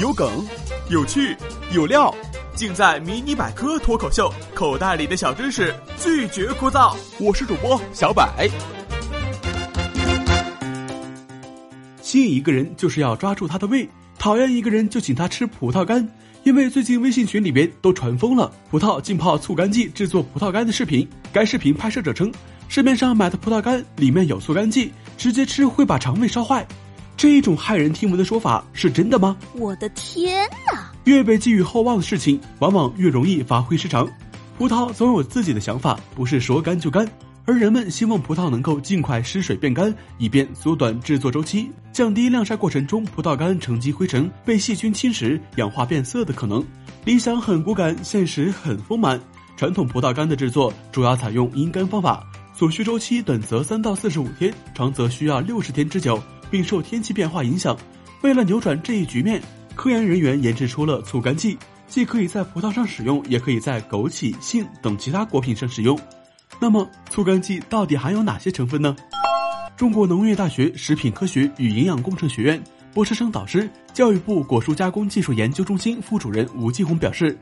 有梗，有趣，有料，尽在《迷你百科脱口秀》，口袋里的小知识拒绝枯燥。我是主播小百。吸引一个人就是要抓住他的胃，讨厌一个人就请他吃葡萄干。因为最近微信群里边都传疯了葡萄浸泡醋干剂制作葡萄干的视频，该视频拍摄者称，市面上买的葡萄干里面有醋干剂，直接吃会把肠胃烧坏。这一种骇人听闻的说法是真的吗？我的天哪！越被寄予厚望的事情，往往越容易发挥失常。葡萄总有自己的想法，不是说干就干。而人们希望葡萄能够尽快失水变干，以便缩短制作周期，降低晾晒过程中葡萄干沉积灰尘、被细菌侵蚀、氧化变色的可能。理想很骨感，现实很丰满。传统葡萄干的制作主要采用阴干方法，所需周期短则三到四十五天，长则需要六十天之久。并受天气变化影响。为了扭转这一局面，科研人员研制出了醋干剂，既可以在葡萄上使用，也可以在枸杞、杏等其他果品上使用。那么，醋干剂到底含有哪些成分呢？中国农业大学食品科学与营养工程学院博士生导师、教育部果蔬加工技术研究中心副主任吴继红表示，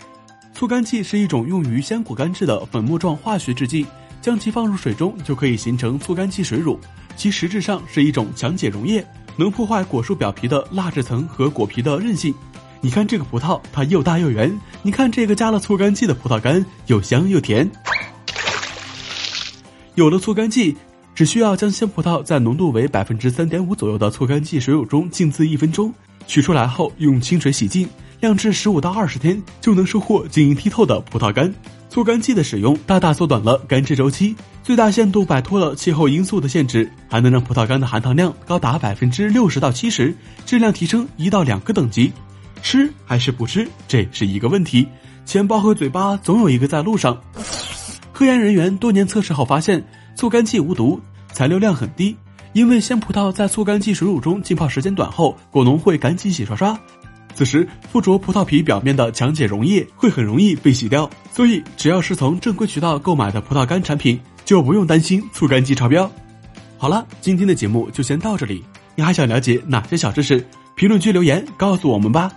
醋干剂是一种用于鲜果干制的粉末状化学制剂，将其放入水中就可以形成醋干剂水乳。其实质上是一种强解溶液，能破坏果树表皮的蜡质层和果皮的韧性。你看这个葡萄，它又大又圆；你看这个加了醋干剂的葡萄干，又香又甜。有了醋干剂，只需要将鲜葡萄在浓度为百分之三点五左右的醋干剂水乳中浸渍一分钟，取出来后用清水洗净，晾至十五到二十天，就能收获晶莹剔透的葡萄干。促干剂的使用大大缩短了干制周期，最大限度摆脱了气候因素的限制，还能让葡萄干的含糖量高达百分之六十到七十，质量提升一到两个等级。吃还是不吃，这是一个问题。钱包和嘴巴总有一个在路上。科研人员多年测试后发现，促干剂无毒，残留量很低。因为鲜葡萄在促干剂水乳中浸泡时间短后，果农会赶紧洗刷刷。此时，附着葡萄皮表面的强碱溶液会很容易被洗掉，所以只要是从正规渠道购买的葡萄干产品，就不用担心醋酸剂超标。好了，今天的节目就先到这里。你还想了解哪些小知识？评论区留言告诉我们吧。